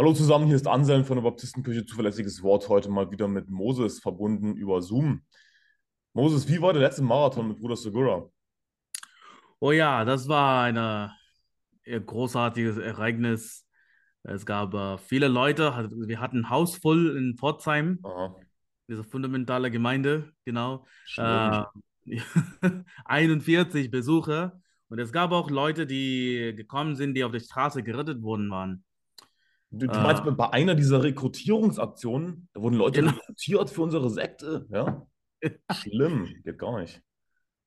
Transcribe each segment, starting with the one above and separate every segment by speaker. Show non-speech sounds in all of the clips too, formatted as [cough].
Speaker 1: Hallo zusammen, hier ist Anselm von der Baptistenkirche Zuverlässiges Wort, heute mal wieder mit Moses verbunden über Zoom. Moses, wie war der letzte Marathon mit Bruder Segura?
Speaker 2: Oh ja, das war ein äh, großartiges Ereignis. Es gab äh, viele Leute. Wir hatten ein Haus voll in Pforzheim,
Speaker 1: Aha,
Speaker 2: diese fundamentale Gemeinde, genau. Äh, [laughs] 41 Besucher. Und es gab auch Leute, die gekommen sind, die auf der Straße gerettet worden waren.
Speaker 1: Du, du meinst
Speaker 2: Äh,
Speaker 1: bei einer dieser Rekrutierungsaktionen, da wurden Leute
Speaker 2: genau.
Speaker 1: rekrutiert für unsere Sekte, ja? [laughs] Schlimm, geht gar nicht.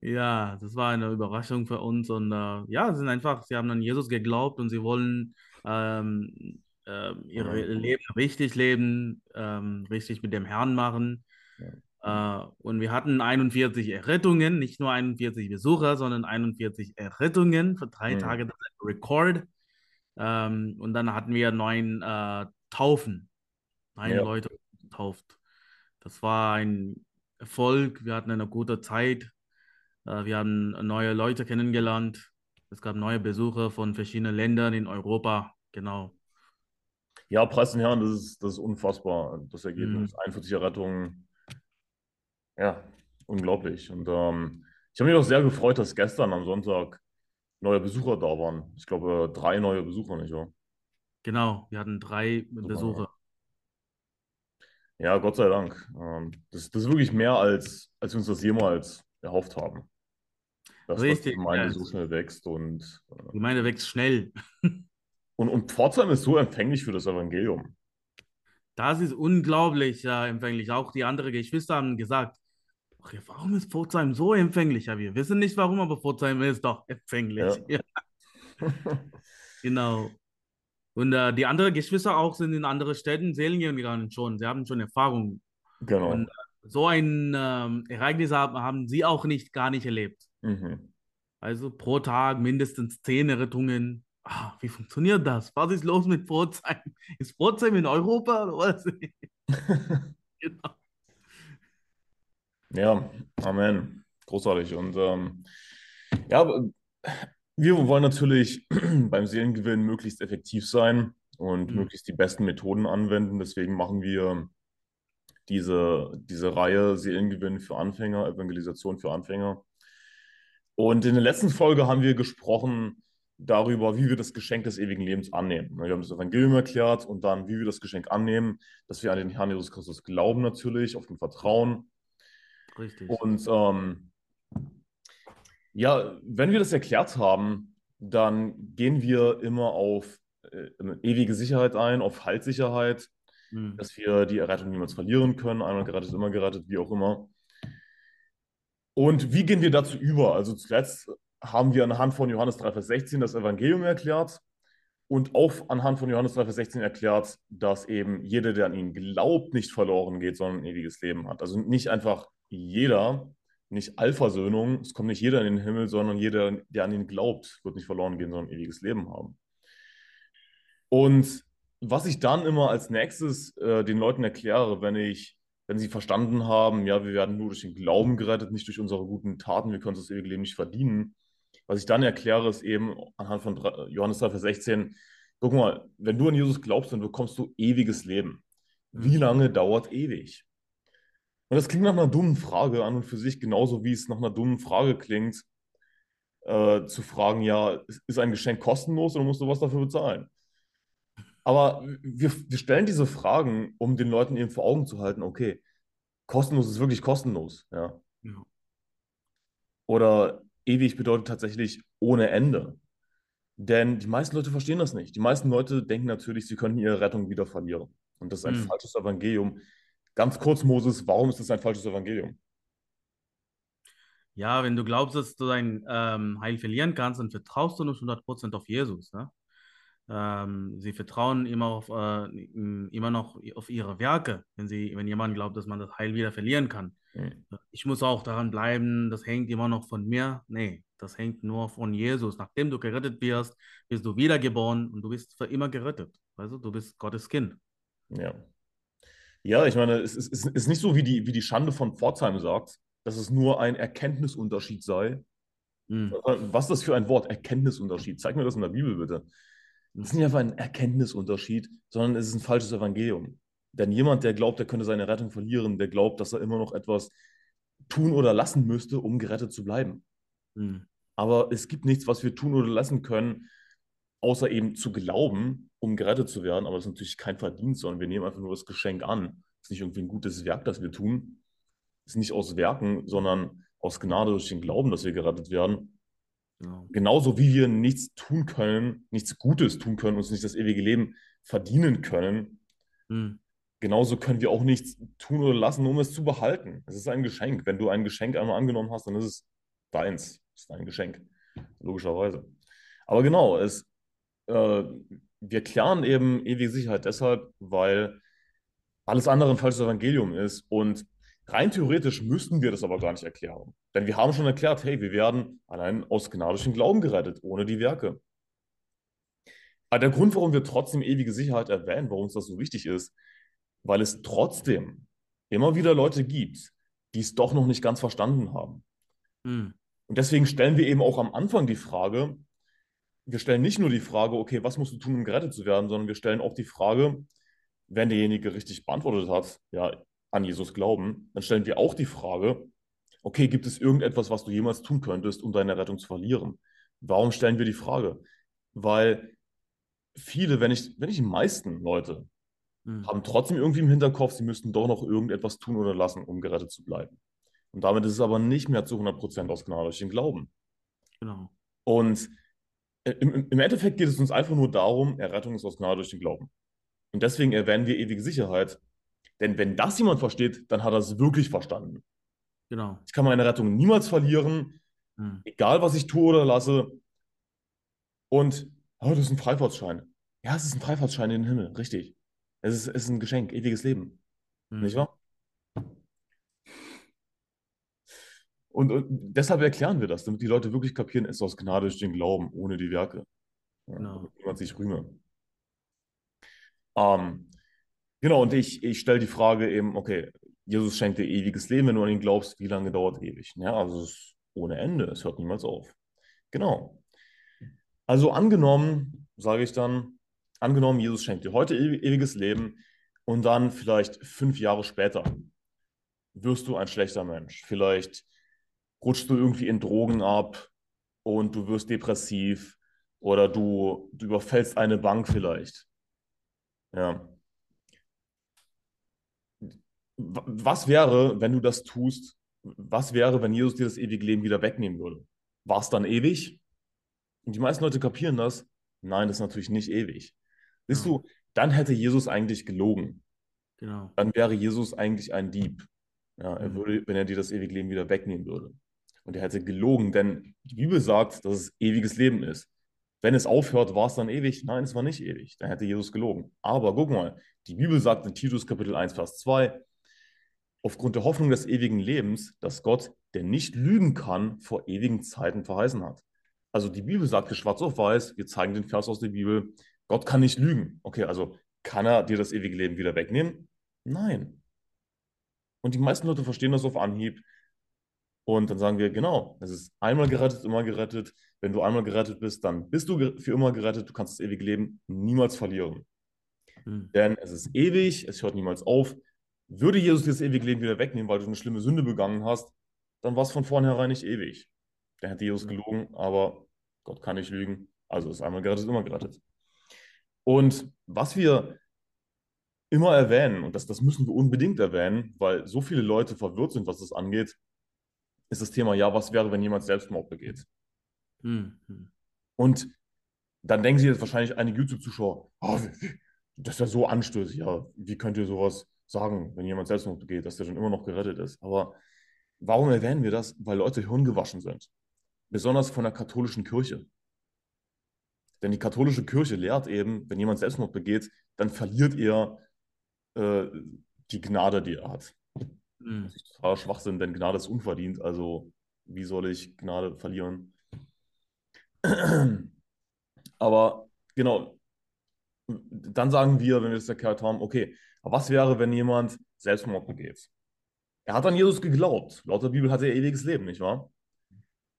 Speaker 2: Ja, das war eine Überraschung für uns und äh, ja, sie sind einfach, sie haben an Jesus geglaubt und sie wollen ähm, ähm, ihre
Speaker 1: Mhm.
Speaker 2: Leben richtig leben, ähm, richtig mit dem Herrn machen.
Speaker 1: Ja.
Speaker 2: Äh, und wir hatten 41 Errettungen, nicht nur 41 Besucher, sondern 41 Errettungen für drei
Speaker 1: Mhm.
Speaker 2: Tage, das ist ein Rekord. Ähm, und dann hatten wir neun äh, Taufen, neun
Speaker 1: Ja.
Speaker 2: Leute getauft. Das war ein Erfolg, wir hatten eine gute Zeit. Äh, wir haben neue Leute kennengelernt. Es gab neue Besucher von verschiedenen Ländern in Europa. Genau.
Speaker 1: Ja, preis den Herrn, das ist, das ist unfassbar, das
Speaker 2: Mhm.
Speaker 1: Ergebnis. 41 Errettungen, ja, unglaublich. Und ähm, ich habe mich auch sehr gefreut, dass gestern am Sonntag neue Besucher da waren. Ich glaube, drei neue Besucher, nicht wahr?
Speaker 2: Genau, wir hatten drei
Speaker 1: Super, ja.
Speaker 2: Besucher.
Speaker 1: Ja, Gott sei Dank. Ähm, das, das ist wirklich mehr, als, als wir uns das jemals erhofft haben, dass, dass die
Speaker 2: Richtig,
Speaker 1: Gemeinde
Speaker 2: ja.
Speaker 1: so schnell wächst. Und, äh,
Speaker 2: Die Gemeinde wächst schnell. [laughs]
Speaker 1: und, und Pforzheim ist so empfänglich für das Evangelium.
Speaker 2: Das ist unglaublich äh, empfänglich. Auch die anderen Geschwister haben gesagt, ach ja, warum ist Pforzheim so empfänglich? Ja, wir wissen nicht warum, aber Pforzheim ist doch
Speaker 1: Ja,
Speaker 2: empfänglich. Ja, [laughs] genau. Und äh, die anderen Geschwister auch sind in andere Städten Seelingen gegangen schon. Sie haben schon Erfahrung. Und
Speaker 1: genau.
Speaker 2: äh, so ein ähm, Ereignis haben, haben sie auch nicht gar nicht erlebt.
Speaker 1: Mhm.
Speaker 2: Also pro Tag mindestens zehn Rettungen. Ah, wie funktioniert das? Was ist los mit Pforzheim? Ist Pforzheim in Europa oder was? [laughs] [laughs] Genau.
Speaker 1: Ja, Amen. Großartig. Und ähm, ja, wir wollen natürlich [clears throat] beim Seelengewinn möglichst effektiv sein und
Speaker 2: Hm,
Speaker 1: möglichst die besten Methoden anwenden. Deswegen machen wir diese, diese Reihe Seelengewinn für Anfänger, Evangelisation für Anfänger. Und in der letzten Folge haben wir gesprochen darüber, wie wir das Geschenk des ewigen Lebens annehmen. Wir haben das Evangelium erklärt und dann, wie wir das Geschenk annehmen, dass wir an den Herrn Jesus Christus glauben natürlich, auf ihn vertrauen.
Speaker 2: Richtig.
Speaker 1: Und ähm, ja, wenn wir das erklärt haben, dann gehen wir immer auf äh, ewige Sicherheit ein, auf Heilssicherheit,
Speaker 2: Hm,
Speaker 1: dass wir die Errettung niemals verlieren können. Einmal gerettet, immer gerettet, wie auch immer. Und wie gehen wir dazu über? Also zuletzt haben wir anhand von Johannes 3, Vers 16 das Evangelium erklärt und auch anhand von Johannes 3, Vers 16 erklärt, dass eben jeder, der an ihn glaubt, nicht verloren geht, sondern ein ewiges Leben hat. Also nicht einfach jeder, nicht Allversöhnung, es kommt nicht jeder in den Himmel, sondern jeder, der an ihn glaubt, wird nicht verloren gehen, sondern ewiges Leben haben. Und was ich dann immer als nächstes äh, den Leuten erkläre, wenn ich, wenn sie verstanden haben, ja, wir werden nur durch den Glauben gerettet, nicht durch unsere guten Taten, wir können das ewige Leben nicht verdienen. Was ich dann erkläre, ist eben anhand von Johannes 3, Vers 16, guck mal, wenn du an Jesus glaubst, dann bekommst du ewiges Leben. Wie lange dauert ewig? Und das klingt nach einer dummen Frage an und für sich, genauso wie es nach einer dummen Frage klingt, äh, zu fragen, ja, ist ein Geschenk kostenlos oder musst du was dafür bezahlen? Aber wir, wir stellen diese Fragen, um den Leuten eben vor Augen zu halten, okay, kostenlos ist wirklich kostenlos, ja.
Speaker 2: Ja.
Speaker 1: Oder ewig bedeutet tatsächlich ohne Ende. Denn die meisten Leute verstehen das nicht. Die meisten Leute denken natürlich, sie könnten ihre Rettung wieder verlieren. Und das ist ein
Speaker 2: Hm.
Speaker 1: falsches Evangelium. Ganz kurz, Moses, warum ist das ein falsches Evangelium?
Speaker 2: Ja, wenn du glaubst, dass du dein ähm, Heil verlieren kannst, dann vertraust du nicht 100% auf Jesus. Ne? Ähm, sie vertrauen immer, auf, äh, immer noch auf ihre Werke, wenn, sie, wenn jemand glaubt, dass man das Heil wieder verlieren kann.
Speaker 1: Hm.
Speaker 2: Ich muss auch daran bleiben, das hängt immer noch von mir. Nee, das hängt nur von Jesus. Nachdem du gerettet wirst, bist du wiedergeboren und du bist für immer gerettet. Also du bist Gottes Kind.
Speaker 1: Ja. Ja, ich meine, es ist, es ist nicht so, wie die, wie die Schande von Pforzheim sagt, dass es nur ein Erkenntnisunterschied sei.
Speaker 2: Hm.
Speaker 1: Was ist das für ein Wort? Erkenntnisunterschied. Zeig mir das in der Bibel bitte. Das ist nicht einfach ein Erkenntnisunterschied, sondern es ist ein falsches Evangelium. Denn jemand, der glaubt, er könnte seine Rettung verlieren, der glaubt, dass er immer noch etwas tun oder lassen müsste, um gerettet zu bleiben.
Speaker 2: Hm.
Speaker 1: Aber es gibt nichts, was wir tun oder lassen können, außer eben zu glauben, um gerettet zu werden. Aber das ist natürlich kein Verdienst, sondern wir nehmen einfach nur das Geschenk an. Es ist nicht irgendwie ein gutes Werk, das wir tun. Es ist nicht aus Werken, sondern aus Gnade durch den Glauben, dass wir gerettet werden.
Speaker 2: Genau.
Speaker 1: Genauso wie wir nichts tun können, nichts Gutes tun können, uns nicht das ewige Leben verdienen können,
Speaker 2: Hm.
Speaker 1: genauso können wir auch nichts tun oder lassen, um es zu behalten. Es ist ein Geschenk. Wenn du ein Geschenk einmal angenommen hast, dann ist es deins. Es ist ein Geschenk. Logischerweise. Aber genau, es, äh, wir klären eben ewige Sicherheit deshalb, weil alles andere ein falsches Evangelium ist. Und rein theoretisch müssten wir das aber gar nicht erklären. Denn wir haben schon erklärt, hey, wir werden allein aus gnadischen Glauben gerettet, ohne die Werke. Aber der Grund, warum wir trotzdem ewige Sicherheit erwähnen, warum uns das so wichtig ist, weil es trotzdem immer wieder Leute gibt, die es doch noch nicht ganz verstanden haben.
Speaker 2: Hm.
Speaker 1: Und deswegen stellen wir eben auch am Anfang die Frage, wir stellen nicht nur die Frage, okay, was musst du tun, um gerettet zu werden, sondern wir stellen auch die Frage, wenn derjenige richtig beantwortet hat, ja, an Jesus glauben, dann stellen wir auch die Frage, okay, gibt es irgendetwas, was du jemals tun könntest, um deine Rettung zu verlieren? Warum stellen wir die Frage? Weil viele, wenn nicht, wenn nicht die meisten Leute,
Speaker 2: Hm.
Speaker 1: haben trotzdem irgendwie im Hinterkopf, sie müssten doch noch irgendetwas tun oder lassen, um gerettet zu bleiben. Und damit ist es aber nicht mehr zu 100% aus Gnade durch den Glauben.
Speaker 2: Genau.
Speaker 1: Und im, im Endeffekt geht es uns einfach nur darum, Errettung ist aus Gnade durch den Glauben. Und deswegen erwähnen wir ewige Sicherheit. Denn wenn das jemand versteht, dann hat er es wirklich verstanden.
Speaker 2: Genau.
Speaker 1: Ich kann meine Rettung niemals verlieren,
Speaker 2: Hm.
Speaker 1: egal was ich tue oder lasse. Und, oh, das ist ein Freifahrtschein. Ja, es ist ein Freifahrtschein in den Himmel, richtig. Es ist, es ist ein Geschenk, ewiges Leben.
Speaker 2: Hm.
Speaker 1: Nicht wahr? Und, und deshalb erklären wir das, damit die Leute wirklich kapieren, es ist aus Gnade durch den Glauben, ohne die Werke. Ja,
Speaker 2: Genau.
Speaker 1: damit niemand sich rühme. Ähm, genau, und ich, ich stelle die Frage eben, okay, Jesus schenkt dir ewiges Leben, wenn du an ihn glaubst, wie lange dauert ewig? Ja, also es ist ohne Ende, es hört niemals auf. Genau. Also angenommen, sage ich dann, angenommen, Jesus schenkt dir heute ewi- ewiges Leben und dann vielleicht fünf Jahre später wirst du ein schlechter Mensch. Vielleicht rutschst du irgendwie in Drogen ab und du wirst depressiv oder du, du überfällst eine Bank vielleicht. Ja. Was wäre, wenn du das tust? Was wäre, wenn Jesus dir das ewige Leben wieder wegnehmen würde? War es dann ewig? Und die meisten Leute kapieren das. Nein, das ist natürlich nicht ewig. Siehst
Speaker 2: Ja.
Speaker 1: du, dann hätte Jesus eigentlich gelogen.
Speaker 2: Genau.
Speaker 1: Dann wäre Jesus eigentlich ein Dieb. Ja, er
Speaker 2: Mhm.
Speaker 1: würde, wenn er dir das ewige Leben wieder wegnehmen würde. Und er hätte gelogen, denn die Bibel sagt, dass es ewiges Leben ist. Wenn es aufhört, war es dann ewig? Nein, es war nicht ewig. Dann hätte Jesus gelogen. Aber guck mal, die Bibel sagt in Titus Kapitel 1, Vers 2, aufgrund der Hoffnung des ewigen Lebens, dass Gott, der nicht lügen kann, vor ewigen Zeiten verheißen hat. Also die Bibel sagt hier schwarz auf weiß, wir zeigen den Vers aus der Bibel, Gott kann nicht lügen. Okay, also kann er dir das ewige Leben wieder wegnehmen? Nein. Und die meisten Leute verstehen das auf Anhieb. Und dann sagen wir, genau, es ist einmal gerettet, immer gerettet. Wenn du einmal gerettet bist, dann bist du für immer gerettet. Du kannst das ewige Leben niemals verlieren.
Speaker 2: Hm.
Speaker 1: Denn es ist ewig, es hört niemals auf. Würde Jesus dir das ewige Leben wieder wegnehmen, weil du eine schlimme Sünde begangen hast, dann war es von vornherein nicht ewig. Dann hätte Jesus gelogen, aber Gott kann nicht lügen. Also ist einmal gerettet, immer gerettet. Und was wir immer erwähnen, und das, das müssen wir unbedingt erwähnen, weil so viele Leute verwirrt sind, was das angeht, ist das Thema, ja, was wäre, wenn jemand Selbstmord begeht?
Speaker 2: Hm. Hm.
Speaker 1: Und dann denken sich jetzt wahrscheinlich einige YouTube-Zuschauer, "Ah, wie- wie- das ist ja so anstößig, ja, wie könnt ihr sowas sagen, wenn jemand Selbstmord begeht, dass der dann immer noch gerettet ist? Aber warum erwähnen wir das? Weil Leute hirngewaschen sind. Besonders von der katholischen Kirche. Denn die katholische Kirche lehrt eben, wenn jemand Selbstmord begeht, dann verliert er äh, die Gnade, die er hat.
Speaker 2: Hm.
Speaker 1: Das ist totaler Schwachsinn, denn Gnade ist unverdient. Also, wie soll ich Gnade verlieren? [clears throat] Aber genau, dann sagen wir, wenn wir das erklärt haben, okay, aber was wäre, wenn jemand Selbstmord begeht? Er hat an Jesus geglaubt. Laut der Bibel hat er ewiges Leben, nicht wahr?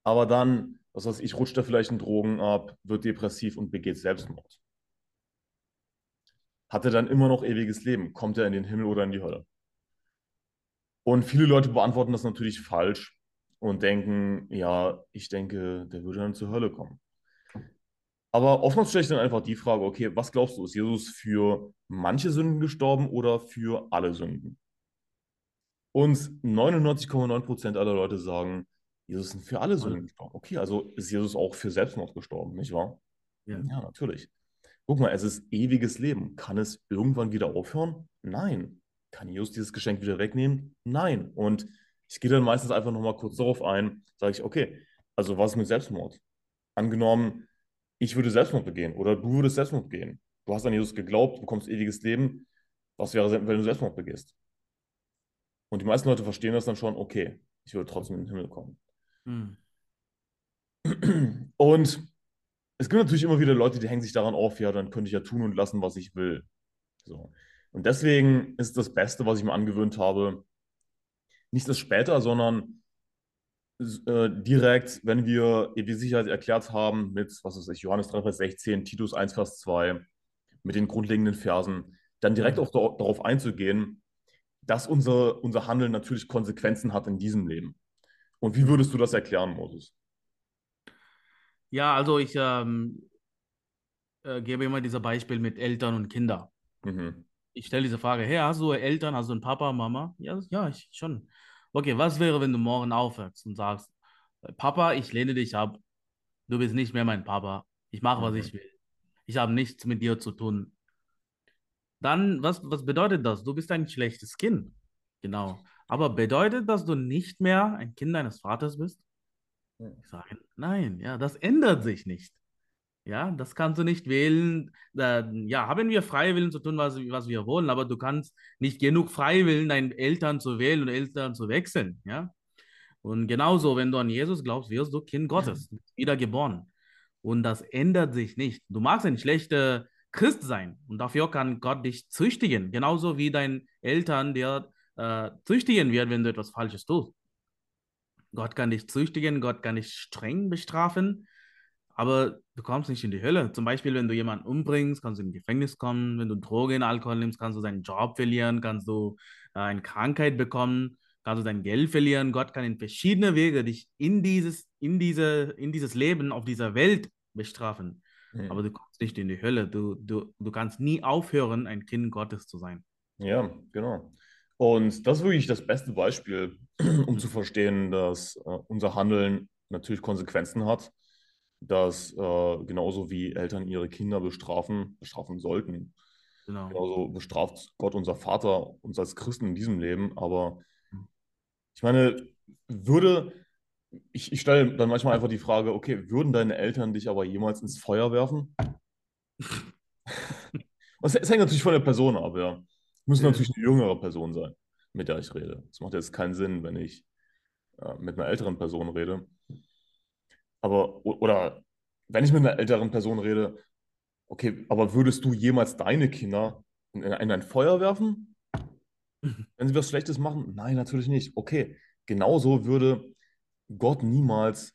Speaker 1: Aber dann, was weiß ich, rutscht er vielleicht in Drogen ab, wird depressiv und begeht Selbstmord. hat er dann immer noch ewiges Leben? Kommt er in den Himmel oder in die Hölle? Und viele Leute beantworten das natürlich falsch und denken, ja, ich denke, der würde dann zur Hölle kommen. Aber oftmals stelle ich dann einfach die Frage, okay, was glaubst du, ist Jesus für manche Sünden gestorben oder für alle Sünden? Und 99,9% aller Leute sagen, Jesus ist für alle Sünden gestorben. Okay, also ist Jesus auch für Selbstmord gestorben, nicht wahr?
Speaker 2: Ja.
Speaker 1: Ja, natürlich. Guck mal, es ist ewiges Leben. Kann es irgendwann wieder aufhören? Nein. Kann Jesus dieses Geschenk wieder wegnehmen? Nein. Und ich gehe dann meistens einfach nochmal kurz darauf ein, sage ich, okay, also was ist mit Selbstmord? Angenommen, ich würde Selbstmord begehen oder du würdest Selbstmord begehen. Du hast an Jesus geglaubt, du bekommst ewiges Leben. Was wäre, wenn du Selbstmord begehst? Und die meisten Leute verstehen das dann schon, okay, ich würde trotzdem in den Himmel kommen.
Speaker 2: Hm. [clears throat]
Speaker 1: Und es gibt natürlich immer wieder Leute, die hängen sich daran auf, ja, dann könnte ich ja tun und lassen, was ich will. So. Und deswegen ist das Beste, was ich mir angewöhnt habe, nicht das später, sondern äh, direkt, wenn wir die Sicherheit erklärt haben mit, was ist ich, Johannes 3, Vers 16, Titus 1, Vers 2, mit den grundlegenden Versen, dann direkt
Speaker 2: Mhm.
Speaker 1: auch da- darauf einzugehen, dass unser, unser Handeln natürlich Konsequenzen hat in diesem Leben. Und wie würdest du das erklären, Moses?
Speaker 2: Ja, also ich ähm, äh, gebe immer dieses Beispiel mit Eltern und Kindern.
Speaker 1: Mhm.
Speaker 2: Ich stelle diese Frage, hey, hast du Eltern, hast du einen Papa, Mama? Ja, ja, ich schon. Okay, was wäre, wenn du morgen aufwachst und sagst, Papa, ich lehne dich ab, du bist nicht mehr mein Papa, ich mache, was
Speaker 1: Mhm.
Speaker 2: ich will, ich habe nichts mit dir zu tun. Dann, was, was bedeutet das? Du bist ein schlechtes Kind. Genau. Aber bedeutet das, du nicht mehr ein Kind deines Vaters bist? Ich sage, nein, ja, das ändert sich nicht. Ja, das kannst du nicht wählen. Äh, ja, haben wir Freiwillen zu tun, was, was wir wollen, aber du kannst nicht genug Freiwillen, deine Eltern zu wählen und Eltern zu wechseln. Ja, und genauso, wenn du an Jesus glaubst, wirst du Kind Gottes, bist wiedergeboren. Und das ändert sich nicht. Du magst ein schlechter Christ sein und dafür kann Gott dich züchtigen, genauso wie deine Eltern dir äh, züchtigen wird, wenn du etwas Falsches tust. Gott kann dich züchtigen, Gott kann dich streng bestrafen, aber du kommst nicht in die Hölle. Zum Beispiel, wenn du jemanden umbringst, kannst du in Gefängnis kommen. Wenn du Drogen, Alkohol nimmst, kannst du deinen Job verlieren, kannst du äh, eine Krankheit bekommen, kannst du dein Geld verlieren. Gott kann in verschiedene Wege dich in dieses, in diese, in dieses Leben auf dieser Welt bestrafen.
Speaker 1: Mhm.
Speaker 2: Aber du kommst nicht in die Hölle. Du, du, du kannst nie aufhören, ein Kind Gottes zu sein.
Speaker 1: Ja, genau. Und das ist wirklich das beste Beispiel, [clears throat] um zu verstehen, dass äh, unser Handeln natürlich Konsequenzen hat, dass äh, genauso wie Eltern ihre Kinder bestrafen, bestrafen sollten,
Speaker 2: Genau.
Speaker 1: genauso bestraft Gott unser Vater uns als Christen in diesem Leben. Aber ich meine, würde, ich, ich stelle dann manchmal einfach die Frage, okay, würden deine Eltern dich aber jemals ins Feuer werfen? [laughs] Und es, es hängt natürlich von der Person ab, ja. Muss
Speaker 2: Ja.
Speaker 1: natürlich eine jüngere Person sein, mit der ich rede. Es macht jetzt keinen Sinn, wenn ich äh, mit einer älteren Person rede. Aber, oder wenn ich mit einer älteren Person rede, okay, aber würdest du jemals deine Kinder in, in ein Feuer werfen? [laughs] Wenn sie was Schlechtes machen? Nein, natürlich nicht. Okay, genauso würde Gott niemals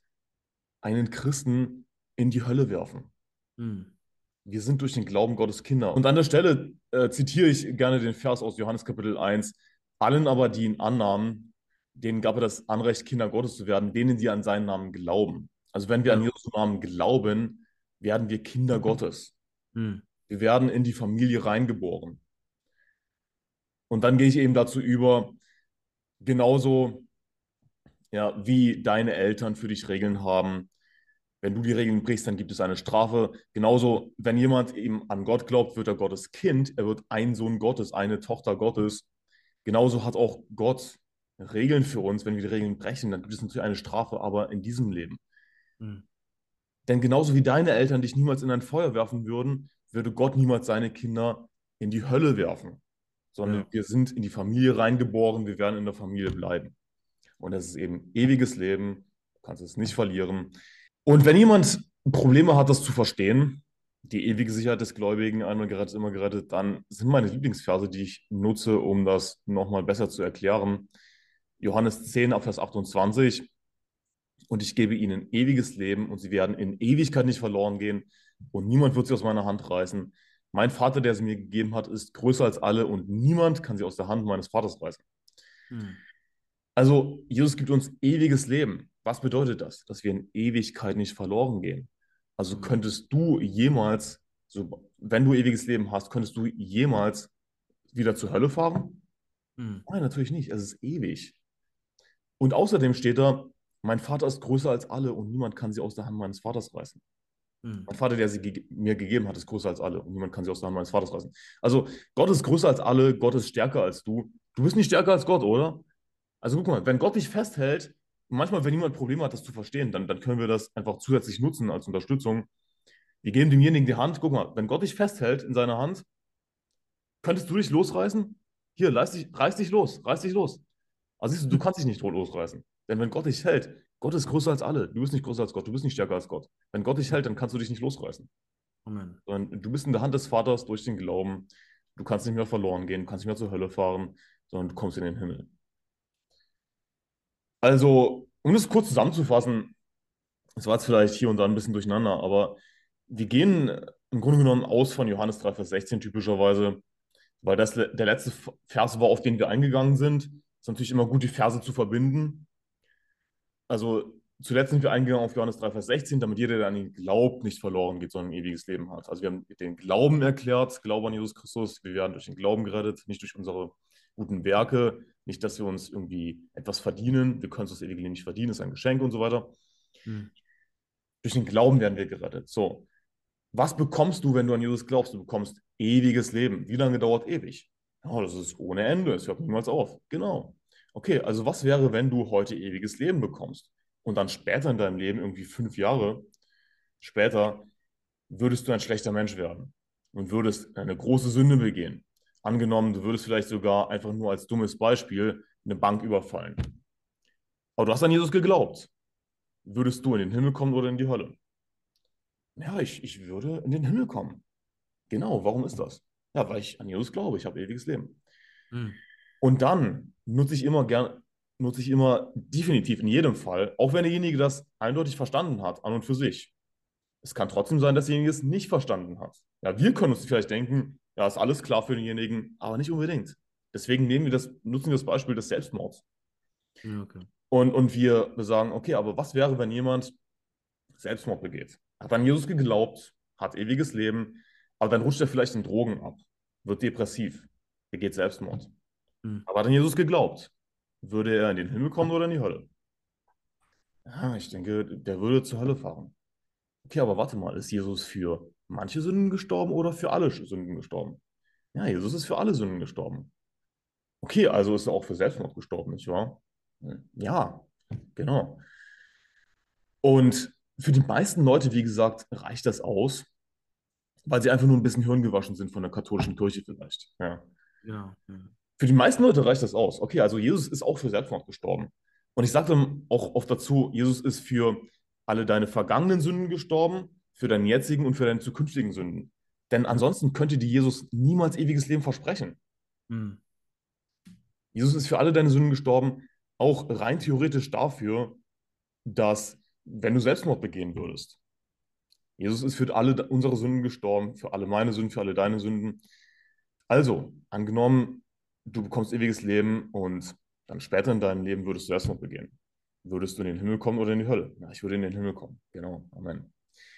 Speaker 1: einen Christen in die Hölle werfen.
Speaker 2: Hm.
Speaker 1: Wir sind durch den Glauben Gottes Kinder. Und an der Stelle äh, zitiere ich gerne den Vers aus Johannes Kapitel 1. Allen aber, die ihn annahmen, denen gab er das Anrecht, Kinder Gottes zu werden, denen, die an seinen Namen glauben. Also wenn wir an
Speaker 2: Ja.
Speaker 1: Jesus Namen glauben, werden wir Kinder Gottes.
Speaker 2: Hm.
Speaker 1: Wir werden in die Familie reingeboren. Und dann gehe ich eben dazu über, genauso ja, wie deine Eltern für dich Regeln haben. Wenn du die Regeln brichst, dann gibt es eine Strafe. Genauso, wenn jemand eben an Gott glaubt, wird er Gottes Kind. Er wird ein Sohn Gottes, eine Tochter Gottes. Genauso hat auch Gott Regeln für uns. Wenn wir die Regeln brechen, dann gibt es natürlich eine Strafe, aber in diesem Leben.
Speaker 2: Hm.
Speaker 1: Denn genauso wie deine Eltern dich niemals in ein Feuer werfen würden, würde Gott niemals seine Kinder in die Hölle werfen. Sondern
Speaker 2: Ja.
Speaker 1: wir sind in die Familie reingeboren, wir werden in der Familie bleiben. Und das ist eben ewiges Leben, du kannst es nicht verlieren. Und wenn jemand Probleme hat, das zu verstehen, die ewige Sicherheit des Gläubigen, einmal gerettet, immer gerettet, dann sind meine Lieblingsverse, die ich nutze, um das nochmal besser zu erklären. Johannes 10, ab Vers 28. Und ich gebe ihnen ewiges Leben und sie werden in Ewigkeit nicht verloren gehen und niemand wird sie aus meiner Hand reißen. mein Vater, der sie mir gegeben hat, ist größer als alle und niemand kann sie aus der Hand meines Vaters reißen.
Speaker 2: Hm.
Speaker 1: Also Jesus gibt uns ewiges Leben. Was bedeutet das? Dass wir in Ewigkeit nicht verloren gehen. Also
Speaker 2: Mhm.
Speaker 1: könntest du jemals, so, wenn du ewiges Leben hast, könntest du jemals wieder zur Hölle fahren?
Speaker 2: Hm.
Speaker 1: Nein, natürlich nicht. Es ist ewig. Und außerdem steht da, mein Vater ist größer als alle und niemand kann sie aus der Hand meines Vaters reißen.
Speaker 2: Hm.
Speaker 1: Mein Vater, der sie ge mir gegeben hat, ist größer als alle und niemand kann sie aus der Hand meines Vaters reißen. Also Gott ist größer als alle, Gott ist stärker als du. Du bist nicht stärker als Gott, oder? Also guck mal, wenn Gott dich festhält, manchmal, wenn jemand Probleme hat, das zu verstehen, dann, dann können wir das einfach zusätzlich nutzen als Unterstützung. Wir geben demjenigen die Hand. Guck mal, wenn Gott dich festhält in seiner Hand, könntest du dich losreißen? Hier, reiß dich, reiß dich los, reiß dich los. Also siehst du, du kannst dich nicht losreißen. Denn wenn Gott dich hält, Gott ist größer als alle. Du bist nicht größer als Gott, du bist nicht stärker als Gott. Wenn Gott dich hält, dann kannst du dich nicht losreißen.
Speaker 2: Amen.
Speaker 1: Sondern du bist in der Hand des Vaters durch den Glauben. Du kannst nicht mehr verloren gehen, du kannst nicht mehr zur Hölle fahren, sondern du kommst in den Himmel. Also, um das kurz zusammenzufassen, das war jetzt vielleicht hier und da ein bisschen durcheinander, aber wir gehen im Grunde genommen aus von Johannes 3, Vers 16 typischerweise, weil das der letzte Vers war, auf den wir eingegangen sind. Es ist natürlich immer gut, die Verse zu verbinden. Also zuletzt sind wir eingegangen auf Johannes 3, Vers 16, damit jeder, der an ihn glaubt, nicht verloren geht, sondern ein ewiges Leben hat. Also wir haben den Glauben erklärt, Glaube an Jesus Christus. Wir werden durch den Glauben gerettet, nicht durch unsere guten Werke, nicht, dass wir uns irgendwie etwas verdienen. Wir können uns das ewige Leben nicht verdienen, es ist ein Geschenk und so weiter.
Speaker 2: Hm.
Speaker 1: Durch den Glauben werden wir gerettet. So, was bekommst du, wenn du an Jesus glaubst? Du bekommst ewiges Leben. Wie lange dauert ewig? Oh, das ist ohne Ende. Es hört niemals auf. Genau. Okay, also was wäre, wenn du heute ewiges Leben bekommst und dann später in deinem Leben, irgendwie fünf Jahre später, würdest du ein schlechter Mensch werden und würdest eine große Sünde begehen? Angenommen, du würdest vielleicht sogar einfach nur als dummes Beispiel eine Bank überfallen. Aber du hast an Jesus geglaubt. Würdest du in den Himmel kommen oder in die Hölle? Ja, ich, ich würde in den Himmel kommen. Genau, warum ist das? Ja, weil ich an Jesus glaube, ich habe ewiges Leben.
Speaker 2: Hm.
Speaker 1: Und dann nutze ich immer gern, nutze ich immer definitiv in jedem Fall, auch wenn derjenige das eindeutig verstanden hat, an und für sich. Es kann trotzdem sein, dass derjenige es nicht verstanden hat. Ja, wir können uns vielleicht denken, ja, ist alles klar für denjenigen, aber nicht unbedingt. Deswegen nehmen wir das, nutzen wir das Beispiel des Selbstmords.
Speaker 2: Okay.
Speaker 1: Und, und wir sagen, okay, aber was wäre, wenn jemand Selbstmord begeht? Hat an Jesus geglaubt, hat ewiges Leben, aber dann rutscht er vielleicht in Drogen ab, wird depressiv, begeht Selbstmord.
Speaker 2: Hm.
Speaker 1: Aber hat an Jesus geglaubt, würde er in den Himmel kommen oder in die Hölle? Ja, ich denke, der würde zur Hölle fahren. Okay, aber warte mal, ist Jesus für manche Sünden gestorben oder für alle Sünden gestorben? Ja, Jesus ist für alle Sünden gestorben. Okay, also ist er auch für Selbstmord gestorben, nicht wahr? Ja, genau. Und für die meisten Leute, wie gesagt, reicht das aus, weil sie einfach nur ein bisschen hirngewaschen sind von der katholischen Kirche vielleicht. Ja.
Speaker 2: Genau. Ja.
Speaker 1: Für die meisten Leute reicht das aus. Okay, also Jesus ist auch für Selbstmord gestorben. Und ich sage dann auch oft dazu, Jesus ist für alle deine vergangenen Sünden gestorben, für deinen jetzigen und für deine zukünftigen Sünden. Denn ansonsten könnte dir Jesus niemals ewiges Leben versprechen.
Speaker 2: Hm.
Speaker 1: Jesus ist für alle deine Sünden gestorben, auch rein theoretisch dafür, dass, wenn du Selbstmord begehen würdest, Jesus ist für alle unsere Sünden gestorben, für alle meine Sünden, für alle deine Sünden. Also, angenommen, du bekommst ewiges Leben und dann später in deinem Leben würdest du Selbstmord begehen. Würdest du in den Himmel kommen oder in die Hölle? Ja, ich würde in den Himmel kommen. Genau. Amen.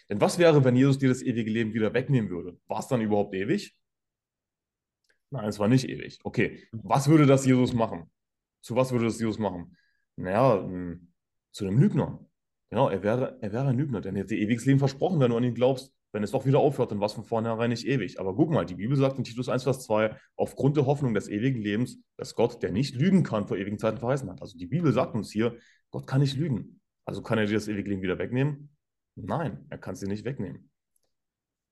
Speaker 1: Denn was wäre, wenn Jesus dir das ewige Leben wieder wegnehmen würde? War es dann überhaupt ewig? Nein, es war nicht ewig. Okay, was würde das Jesus machen? Zu was würde das Jesus machen? Naja, mh, zu einem Lügner. Genau, er wäre, er wäre ein Lügner, denn er hätte ewiges Leben versprochen, wenn du an ihn glaubst. Wenn es doch wieder aufhört, dann war es von vornherein nicht ewig. Aber guck mal, die Bibel sagt in Titus 1, Vers 2, aufgrund der Hoffnung des ewigen Lebens, dass Gott, der nicht lügen kann, vor ewigen Zeiten verheißen hat. Also die Bibel sagt uns hier, Gott kann nicht lügen. Also kann er dir das ewige Leben wieder wegnehmen? Nein, er kann es dir nicht wegnehmen.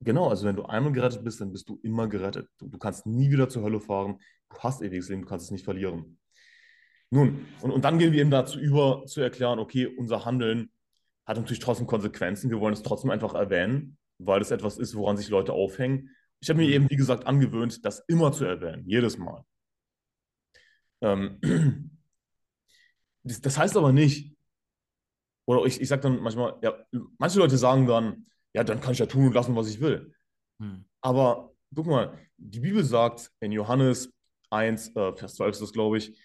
Speaker 1: Genau, also wenn du einmal gerettet bist, dann bist du immer gerettet. Du, du kannst nie wieder zur Hölle fahren. Du hast ewiges Leben, du kannst es nicht verlieren. Nun, und, und dann gehen wir eben dazu über, zu erklären, okay, unser Handeln hat natürlich trotzdem Konsequenzen. Wir wollen es trotzdem einfach erwähnen, weil es etwas ist, woran sich Leute aufhängen. Ich habe mir eben, wie gesagt, angewöhnt, das immer zu erwähnen, jedes Mal. Ähm, [clears throat] das, das heißt aber nicht, oder ich, ich sage dann manchmal, ja, manche Leute sagen dann, ja, dann kann ich ja tun und lassen, was ich will.
Speaker 2: Hm.
Speaker 1: Aber guck mal, die Bibel sagt in Johannes 1, äh, Vers 12 ist das, glaube ich,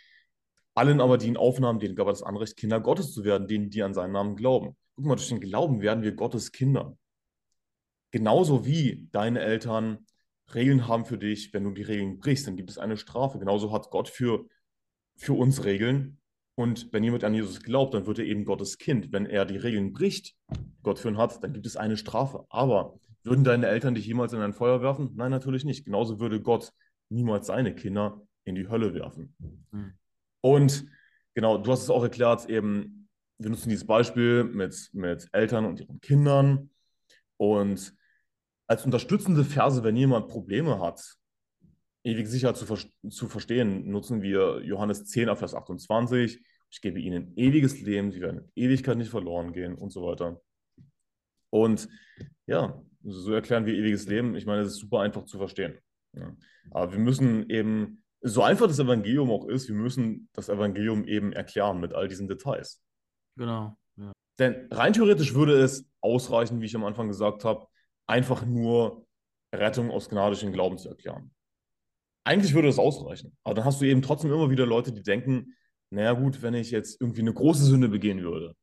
Speaker 1: allen aber, die ihn aufnahmen, denen gab er das Anrecht, Kinder Gottes zu werden, denen, die an seinen Namen glauben. Guck mal, durch den Glauben werden wir Gottes Kinder. Genauso wie deine Eltern Regeln haben für dich, wenn du die Regeln brichst, dann gibt es eine Strafe. Genauso hat Gott für, für uns Regeln. Und wenn jemand an Jesus glaubt, dann wird er eben Gottes Kind. Wenn er die Regeln bricht, Gott für ihn hat, dann gibt es eine Strafe. Aber würden deine Eltern dich jemals in ein Feuer werfen? Nein, natürlich nicht. Genauso würde Gott niemals seine Kinder in die Hölle werfen. Mhm. Und genau, du hast es auch erklärt, eben, wir nutzen dieses Beispiel mit, mit Eltern und ihren Kindern. Und als unterstützende Verse, wenn jemand Probleme hat, ewig sicher zu, ver zu verstehen, nutzen wir Johannes 10, Vers 28. Ich gebe ihnen ewiges Leben, sie werden in Ewigkeit nicht verloren gehen und so weiter. Und ja, so erklären wir ewiges Leben. Ich meine, es ist super einfach zu verstehen. Ja. Aber wir müssen eben, so einfach das Evangelium auch ist, wir müssen das Evangelium eben erklären mit all diesen Details.
Speaker 2: Genau. Ja.
Speaker 1: Denn rein theoretisch würde es ausreichen, wie ich am Anfang gesagt habe, einfach nur Rettung aus gnadischen Glauben zu erklären. Eigentlich würde das ausreichen. Aber dann hast du eben trotzdem immer wieder Leute, die denken, naja gut, wenn ich jetzt irgendwie eine große Sünde begehen würde,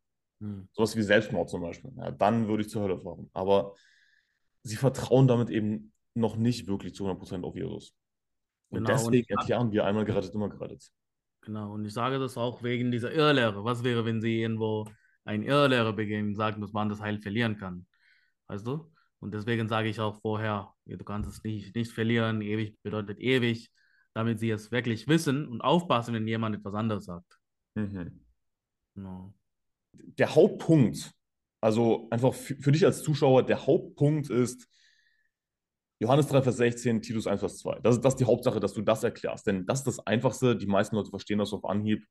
Speaker 1: hm. sowas wie Selbstmord zum Beispiel, ja, dann würde ich zur Hölle fahren. Aber sie vertrauen damit eben noch nicht wirklich zu 100% auf Jesus. Und genau, deswegen und erklären wir einmal gerettet, immer gerettet.
Speaker 2: Genau, und ich sage das auch wegen dieser Irrlehre. Was wäre, wenn sie irgendwo ein Irrlehre begehen und sagen, dass man das Heil verlieren kann? Weißt du? Und deswegen sage ich auch vorher, du kannst es nicht, nicht verlieren, ewig bedeutet ewig, damit sie es wirklich wissen und aufpassen, wenn jemand etwas anderes sagt. Mhm.
Speaker 1: No. Der Hauptpunkt, also einfach für, für, dich als Zuschauer, der Hauptpunkt ist Johannes 3, Vers 16, Titus 1, Vers 2. Das ist, das ist die Hauptsache, dass du das erklärst, denn das ist das Einfachste. Die meisten Leute verstehen das auf Anhieb.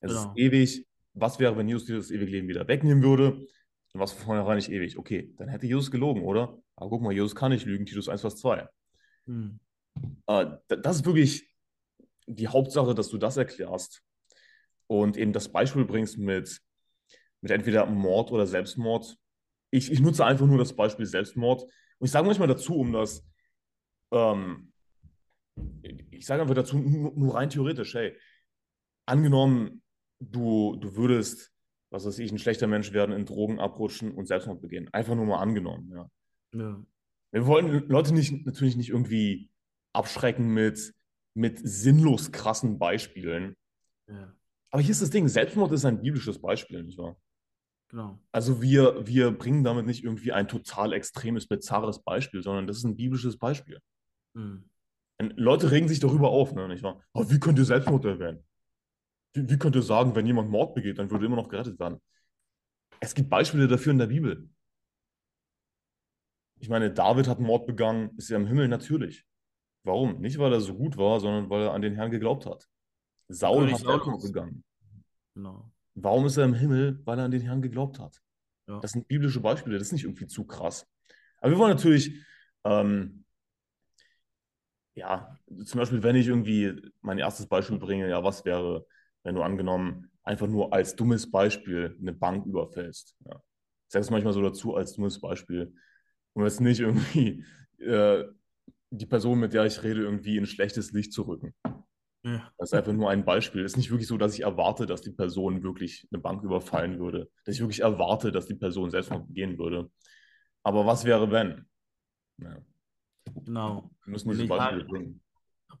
Speaker 1: Es genau. ist ewig. Was wäre, wenn Jesus dir das ewige Leben wieder wegnehmen würde? Dann war es von vornherein nicht ewig. Okay, dann hätte Jesus gelogen, oder? Aber guck mal, Jesus kann nicht lügen, Titus 1, Vers 2. Hm. Äh, das ist wirklich die Hauptsache, dass du das erklärst und eben das Beispiel bringst mit, mit entweder Mord oder Selbstmord. Ich, ich nutze einfach nur das Beispiel Selbstmord. Und ich sage manchmal dazu, um das, ähm, ich sage einfach dazu, nur, nur rein theoretisch, hey, angenommen, du, du würdest was weiß ich, ein schlechter Mensch werden, in Drogen abrutschen und Selbstmord begehen. Einfach nur mal angenommen, ja. ja. Wir wollen Leute nicht, natürlich nicht irgendwie abschrecken mit, mit sinnlos krassen Beispielen. Ja. Aber hier ist das Ding, Selbstmord ist ein biblisches Beispiel, nicht wahr? Genau. Also wir, wir bringen damit nicht irgendwie ein total extremes, bizarres Beispiel, sondern das ist ein biblisches Beispiel. Mhm. Leute regen sich darüber auf, ne, nicht wahr? Aber wie könnt ihr Selbstmord erwähnen? Wie, könnt ihr sagen, wenn jemand Mord begeht, dann würde immer noch gerettet werden? Es gibt Beispiele dafür in der Bibel. Ich meine, David hat Mord begangen, ist ja im Himmel natürlich. Warum? Nicht, weil er so gut war, sondern weil er an den Herrn geglaubt hat. Saul hat Selbstmord begangen. Genau. Warum ist er im Himmel? Weil er an den Herrn geglaubt hat. Ja. Das sind biblische Beispiele, das ist nicht irgendwie zu krass. Aber wir wollen natürlich, ähm, ja, zum Beispiel, wenn ich irgendwie mein erstes Beispiel bringe, ja, was wäre, wenn du angenommen einfach nur als dummes Beispiel eine Bank überfällst. Ja. Ich sage es manchmal so dazu als dummes Beispiel, um jetzt nicht irgendwie äh, die Person, mit der ich rede, irgendwie in schlechtes Licht zu rücken. Ja. Das ist einfach nur ein Beispiel. Es ist nicht wirklich so, dass ich erwarte, dass die Person wirklich eine Bank überfallen würde. Dass ich wirklich erwarte, dass die Person selbst noch gehen würde. Aber was wäre, wenn?
Speaker 2: Ja. Genau.
Speaker 1: Wir müssen diese Beispiele bringen.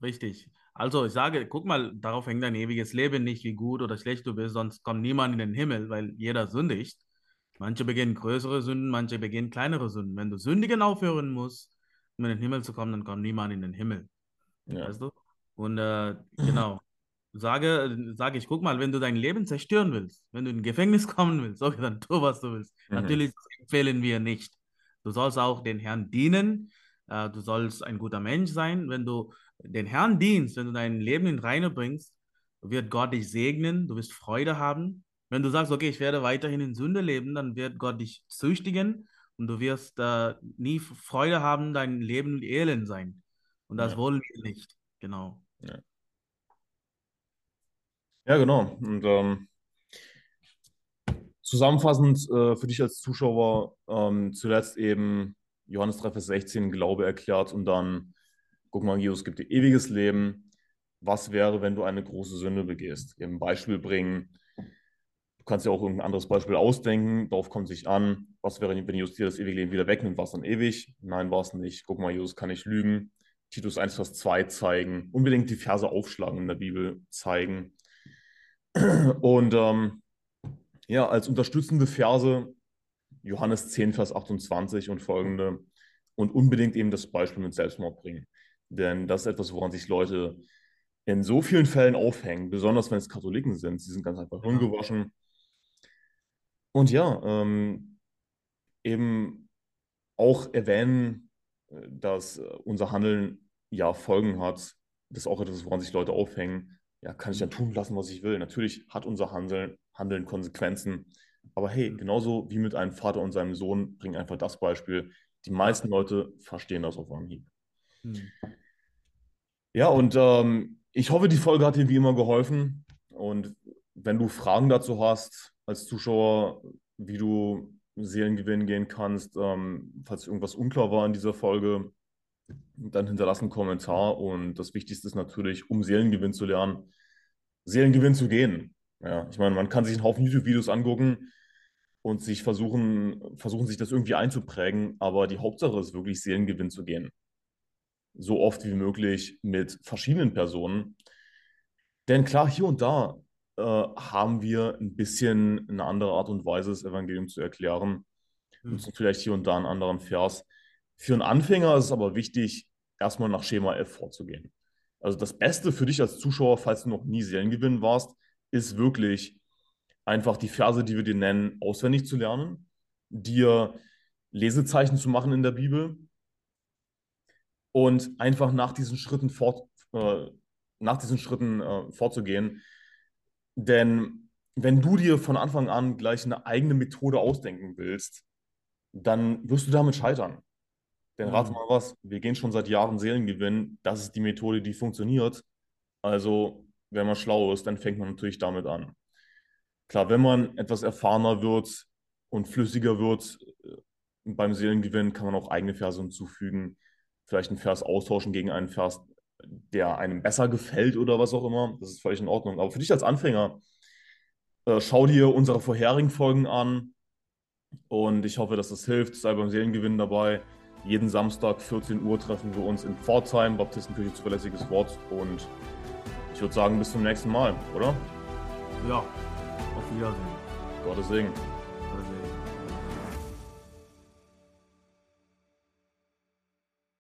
Speaker 2: Richtig. Also ich sage, guck mal, darauf hängt dein ewiges Leben nicht, wie gut oder schlecht du bist, sonst kommt niemand in den Himmel, weil jeder sündigt. Manche begehen größere Sünden, manche begehen kleinere Sünden. Wenn du sündigen aufhören musst, um in den Himmel zu kommen, dann kommt niemand in den Himmel. Ja. Weißt du? Und äh, genau. Sage, sage ich, guck mal, wenn du dein Leben zerstören willst, wenn du in Gefängnis kommen willst, okay, dann tu, was du willst. Mhm. Natürlich empfehlen wir nicht. Du sollst auch den Herrn dienen. Äh, du sollst ein guter Mensch sein. Wenn du den Herrn dienst, wenn du dein Leben in Reine bringst, wird Gott dich segnen, du wirst Freude haben. Wenn du sagst, okay, ich werde weiterhin in Sünde leben, dann wird Gott dich züchtigen und du wirst äh, nie Freude haben, dein Leben elend sein. Und das ja. wollen wir nicht. Genau.
Speaker 1: Ja, ja genau. Und ähm, zusammenfassend äh, für dich als Zuschauer ähm, zuletzt eben Johannes 3, Vers 16 Glaube erklärt und dann guck mal, Jesus gibt dir ewiges Leben. Was wäre, wenn du eine große Sünde begehst? Ein Beispiel bringen. Du kannst ja auch irgendein anderes Beispiel ausdenken. Darauf kommt sich an. Was wäre, wenn Jesus dir das ewige Leben wieder wegnimmt? War es dann ewig? Nein, war es nicht. Guck mal, Jesus kann nicht lügen. Titus 1, Vers 2 zeigen. Unbedingt die Verse aufschlagen in der Bibel zeigen. [clears throat] Und ähm, ja, als unterstützende Verse Johannes 10, Vers 28 und folgende und unbedingt eben das Beispiel mit Selbstmord bringen. Denn das ist etwas, woran sich Leute in so vielen Fällen aufhängen, besonders wenn es Katholiken sind. Sie sind ganz einfach ungewaschen. Und ja, ähm, eben auch erwähnen, äh, dass unser Handeln ja Folgen hat. Das ist auch etwas, woran sich Leute aufhängen. Ja, kann ich dann tun lassen, was ich will. Natürlich hat unser Handeln, Handeln Konsequenzen. Aber hey, genauso wie mit einem Vater und seinem Sohn, bring einfach das Beispiel. Die meisten Leute verstehen das auf Anhieb. Hm. Ja, und ähm, ich hoffe, die Folge hat dir wie immer geholfen. Und wenn du Fragen dazu hast, als Zuschauer, wie du Seelen gewinnen gehen kannst, ähm, falls irgendwas unklar war in dieser Folge, dann hinterlass einen Kommentar. Und das Wichtigste ist natürlich, um Seelengewinn zu lernen, Seelengewinn zu gehen. Ja, ich meine, man kann sich einen Haufen YouTube-Videos angucken und sich versuchen, versuchen, sich das irgendwie einzuprägen, aber die Hauptsache ist wirklich Seelengewinn zu gehen. So oft wie möglich mit verschiedenen Personen. Denn klar, hier und da äh, haben wir ein bisschen eine andere Art und Weise, das Evangelium zu erklären. Mhm. Und vielleicht hier und da einen anderen Vers. Für einen Anfänger ist es aber wichtig, erstmal nach Schema F vorzugehen. Also das Beste für dich als Zuschauer, falls du noch nie Seelengewinn warst, ist wirklich einfach die Verse, die wir dir nennen, auswendig zu lernen, dir Lesezeichen zu machen in der Bibel und einfach nach diesen Schritten fort, äh, nach diesen Schritten äh, vorzugehen. Denn wenn du dir von Anfang an gleich eine eigene Methode ausdenken willst, dann wirst du damit scheitern. Denn mhm. rate mal was, wir gehen schon seit Jahren Seelengewinn. Das ist die Methode, die funktioniert. Also, wenn man schlau ist, dann fängt man natürlich damit an. Klar, wenn man etwas erfahrener wird und flüssiger wird äh, beim Seelengewinn, kann man auch eigene Verse hinzufügen. Vielleicht einen Vers austauschen gegen einen Vers, der einem besser gefällt oder was auch immer. Das ist völlig in Ordnung. Aber für dich als Anfänger, äh, schau dir unsere vorherigen Folgen an. Und ich hoffe, dass das hilft. Sei beim Seelengewinn dabei. Jeden Samstag, 14 Uhr, treffen wir uns in Pforzheim, Baptistenkirche zuverlässiges Wort. Und ich würde sagen, bis zum nächsten Mal, oder?
Speaker 2: Ja. Auf Wiedersehen.
Speaker 1: Gottes Segen.